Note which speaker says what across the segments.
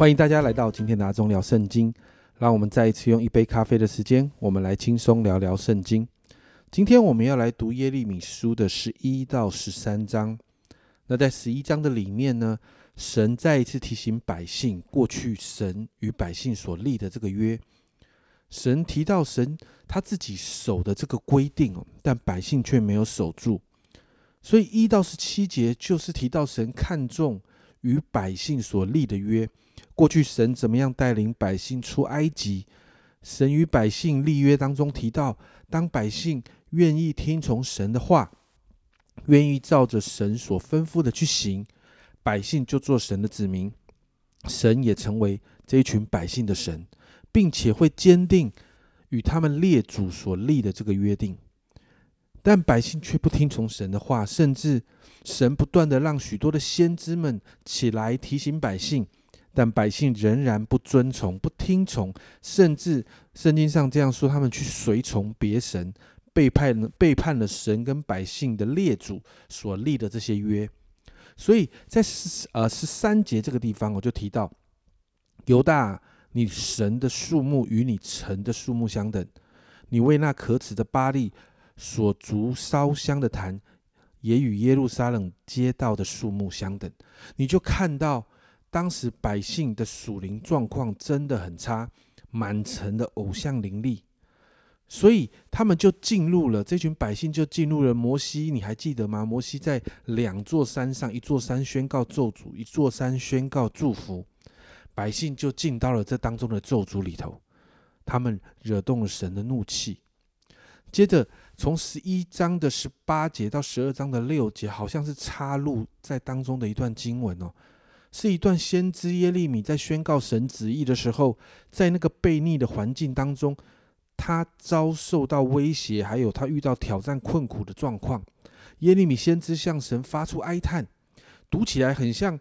Speaker 1: 欢迎大家来到今天的阿忠聊圣经。让我们再一次用一杯咖啡的时间，我们来轻松聊聊圣经。今天我们要来读耶利米书的十一到十三章。那在十一章的里面呢，神再一次提醒百姓，过去神与百姓所立的这个约。神提到神他自己守的这个规定哦，但百姓却没有守住。所以一到十七节就是提到神看重与百姓所立的约。过去神怎么样带领百姓出埃及？神与百姓立约当中提到，当百姓愿意听从神的话，愿意照着神所吩咐的去行，百姓就做神的子民，神也成为这一群百姓的神，并且会坚定与他们列祖所立的这个约定。但百姓却不听从神的话，甚至神不断的让许多的先知们起来提醒百姓。但百姓仍然不遵从、不听从，甚至圣经上这样说：他们去随从别神，背叛了背叛了神跟百姓的列祖所立的这些约。所以在十呃十三节这个地方，我就提到犹大，你神的数目与你城的数目相等，你为那可耻的巴利所足烧香的坛，也与耶路撒冷街道的数目相等，你就看到。当时百姓的属灵状况真的很差，满城的偶像林立，所以他们就进入了这群百姓就进入了摩西，你还记得吗？摩西在两座山上，一座山宣告咒诅，一座山宣告祝福，百姓就进到了这当中的咒诅里头，他们惹动了神的怒气。接着从十一章的十八节到十二章的六节，好像是插入在当中的一段经文哦。是一段先知耶利米在宣告神旨意的时候，在那个悖逆的环境当中，他遭受到威胁，还有他遇到挑战困苦的状况。耶利米先知向神发出哀叹，读起来很像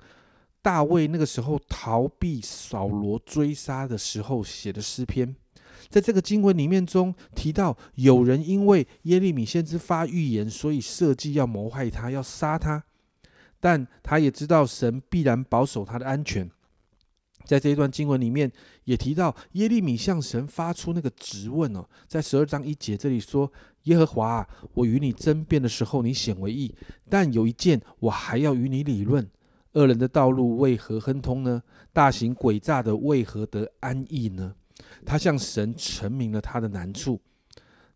Speaker 1: 大卫那个时候逃避扫罗追杀的时候写的诗篇。在这个经文里面中提到，有人因为耶利米先知发预言，所以设计要谋害他，要杀他。但他也知道神必然保守他的安全。在这一段经文里面，也提到耶利米向神发出那个质问哦，在十二章一节这里说：“耶和华，我与你争辩的时候，你显为义；但有一件，我还要与你理论：恶人的道路为何亨通呢？大行诡诈的为何得安逸呢？”他向神陈明了他的难处。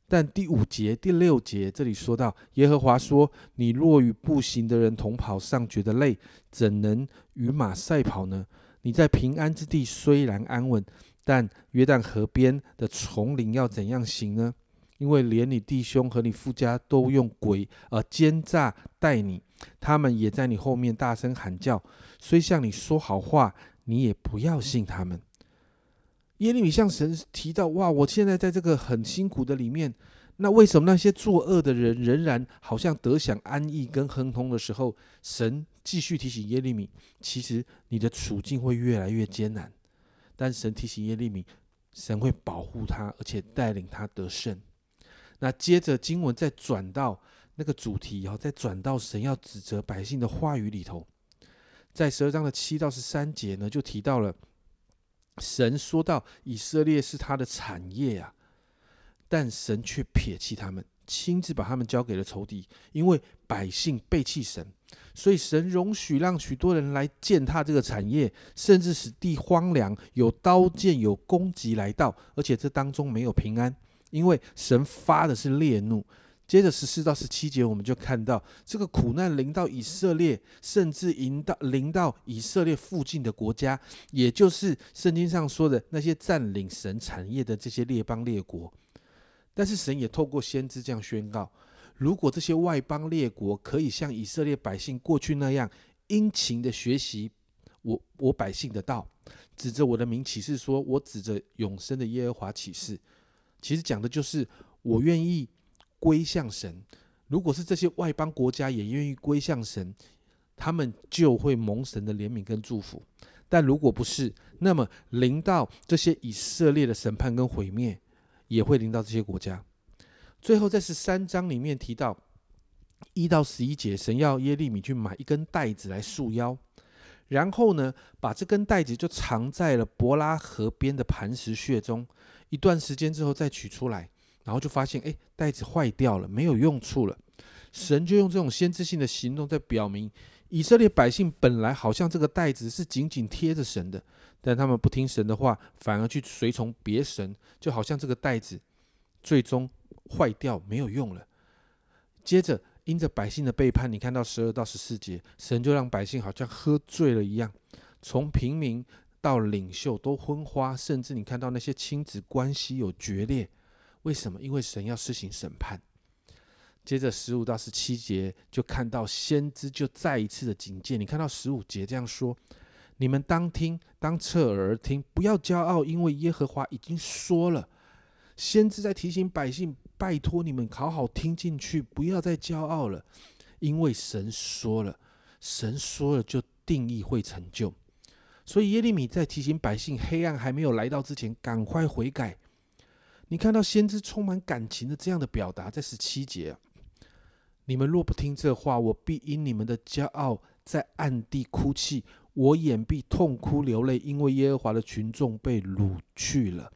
Speaker 1: 但第五节、第六节这里说到，耶和华说：“你若与步行的人同跑，上觉得累，怎能与马赛跑呢？你在平安之地虽然安稳，但约旦河边的丛林要怎样行呢？因为连你弟兄和你父家都用鬼而奸诈待你，他们也在你后面大声喊叫，虽向你说好话，你也不要信他们。”耶利米向神提到：“哇，我现在在这个很辛苦的里面，那为什么那些作恶的人仍然好像得享安逸跟亨通的时候？”神继续提醒耶利米：“其实你的处境会越来越艰难。”但神提醒耶利米，神会保护他，而且带领他得胜。那接着经文再转到那个主题，然后再转到神要指责百姓的话语里头，在十二章的七到十三节呢，就提到了。神说到以色列是他的产业啊，但神却撇弃他们，亲自把他们交给了仇敌。因为百姓背弃神，所以神容许让许多人来践踏这个产业，甚至使地荒凉，有刀剑、有攻击来到，而且这当中没有平安，因为神发的是烈怒。接着十四到十七节，我们就看到这个苦难临到以色列，甚至临到临到以色列附近的国家，也就是圣经上说的那些占领神产业的这些列邦列国。但是神也透过先知这样宣告：如果这些外邦列国可以像以色列百姓过去那样殷勤的学习我我百姓的道，指着我的名启示说，我指着永生的耶和华启示，其实讲的就是我愿意。归向神，如果是这些外邦国家也愿意归向神，他们就会蒙神的怜悯跟祝福；但如果不是，那么临到这些以色列的审判跟毁灭，也会临到这些国家。最后在十三章里面提到一到十一节，神要耶利米去买一根带子来束腰，然后呢，把这根带子就藏在了伯拉河边的磐石穴中。一段时间之后再取出来，然后就发现，哎，袋子坏掉了，没有用处了。神就用这种先知性的行动在表明，以色列百姓本来好像这个袋子是紧紧贴着神的，但他们不听神的话，反而去随从别神，就好像这个袋子最终坏掉，没有用了。接着，因着百姓的背叛，你看到十二到十四节，神就让百姓好像喝醉了一样，从平民到领袖都昏花，甚至你看到那些亲子关系有决裂。为什么？因为神要施行审判。接着十五到十七节，就看到先知就再一次的警戒。你看到十五节这样说：“你们当听，当侧耳听，不要骄傲，因为耶和华已经说了。”先知在提醒百姓：“拜托你们好好听进去，不要再骄傲了，因为神说了，神说了就定义会成就。”所以耶利米在提醒百姓：黑暗还没有来到之前，赶快悔改。你看到先知充满感情的这样的表达，在十七节。你们若不听这话，我必因你们的骄傲在暗地哭泣，我眼必痛哭流泪，因为耶和华的群众被掳去了。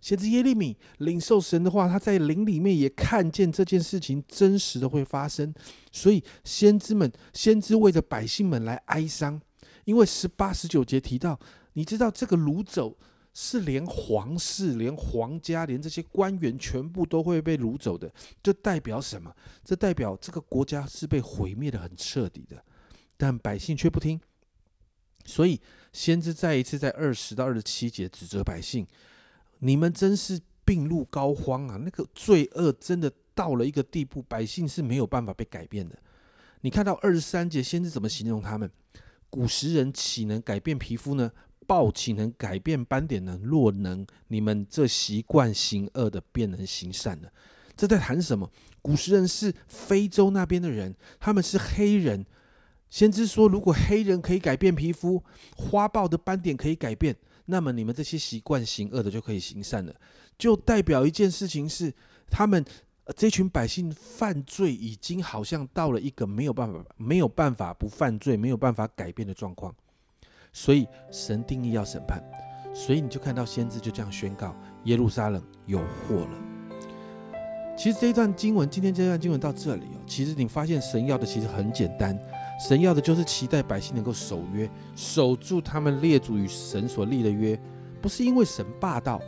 Speaker 1: 先知耶利米领受神的话，他在灵里面也看见这件事情真实的会发生，所以先知们先知为着百姓们来哀伤，因为十八十九节提到，你知道这个掳走。是连皇室、连皇家、连这些官员全部都会被掳走的，这代表什么？这代表这个国家是被毁灭的很彻底的，但百姓却不听，所以先知再一次在二十到二十七节指责百姓：你们真是病入膏肓啊！那个罪恶真的到了一个地步，百姓是没有办法被改变的。你看到二十三节，先知怎么形容他们？古时人岂能改变皮肤呢？暴岂能改变斑点呢？若能，你们这习惯行恶的便能行善了。这在谈什么？古时人是非洲那边的人，他们是黑人。先知说，如果黑人可以改变皮肤，花豹的斑点可以改变，那么你们这些习惯行恶的就可以行善了。就代表一件事情是，他们这群百姓犯罪已经好像到了一个没有办法、没有办法不犯罪、没有办法改变的状况。所以神定义要审判，所以你就看到先知就这样宣告：耶路撒冷有祸了。其实这一段经文，今天这段经文到这里哦，其实你发现神要的其实很简单，神要的就是期待百姓能够守约，守住他们列祖与神所立的约，不是因为神霸道，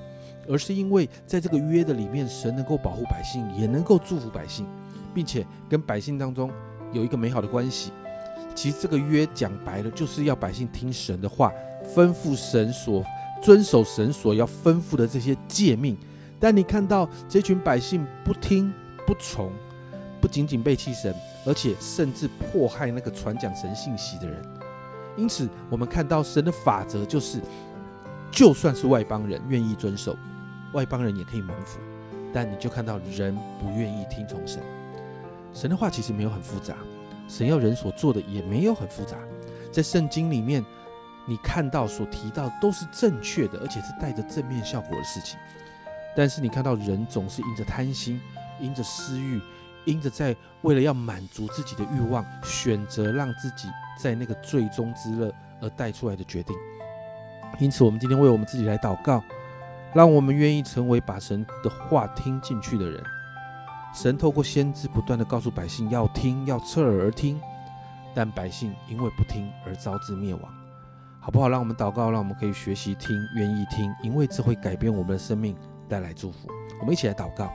Speaker 1: 而是因为在这个约的里面，神能够保护百姓，也能够祝福百姓，并且跟百姓当中有一个美好的关系。其实这个约讲白了，就是要百姓听神的话，吩咐神所遵守神所要吩咐的这些诫命。但你看到这群百姓不听不从，不仅仅背弃神，而且甚至迫害那个传讲神信息的人。因此，我们看到神的法则就是，就算是外邦人愿意遵守，外邦人也可以蒙福。但你就看到人不愿意听从神，神的话其实没有很复杂。神要人所做的也没有很复杂，在圣经里面，你看到所提到都是正确的，而且是带着正面效果的事情。但是你看到人总是因着贪心，因着私欲，因着在为了要满足自己的欲望，选择让自己在那个最终之乐而带出来的决定。因此，我们今天为我们自己来祷告，让我们愿意成为把神的话听进去的人。神透过先知不断的告诉百姓要听，要侧耳而听，但百姓因为不听而招致灭亡，好不好？让我们祷告，让我们可以学习听，愿意听，因为这会改变我们的生命，带来祝福。我们一起来祷告，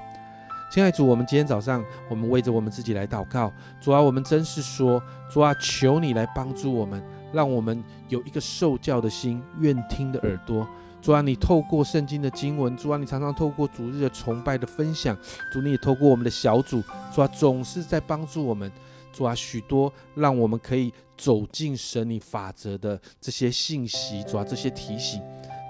Speaker 1: 亲爱的主，我们今天早上，我们为着我们自己来祷告。主啊，我们真是说，主啊，求你来帮助我们，让我们有一个受教的心，愿听的耳朵。主啊，你透过圣经的经文，主啊，你常常透过主日的崇拜的分享，主你也透过我们的小组，主啊，总是在帮助我们，主啊，许多让我们可以走进神你法则的这些信息，主啊，这些提醒，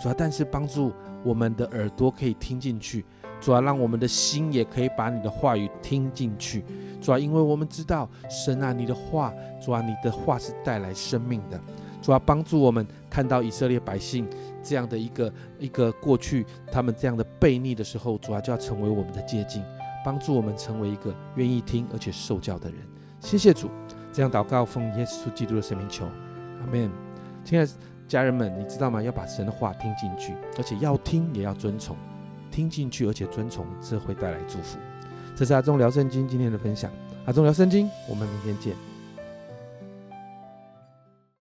Speaker 1: 主啊，但是帮助我们的耳朵可以听进去，主啊，让我们的心也可以把你的话语听进去，主啊，因为我们知道神啊，你的话，主啊，你的话是带来生命的，主啊，帮助我们看到以色列百姓。这样的一个一个过去，他们这样的悖逆的时候，主要就要成为我们的借镜，帮助我们成为一个愿意听而且受教的人。谢谢主，这样祷告奉耶稣基督的圣名求，阿门。亲爱的家人们，你知道吗？要把神的话听进去，而且要听也要遵从，听进去而且遵从，这会带来祝福。这是阿忠聊圣经今天的分享，阿忠聊圣经，我们明天见。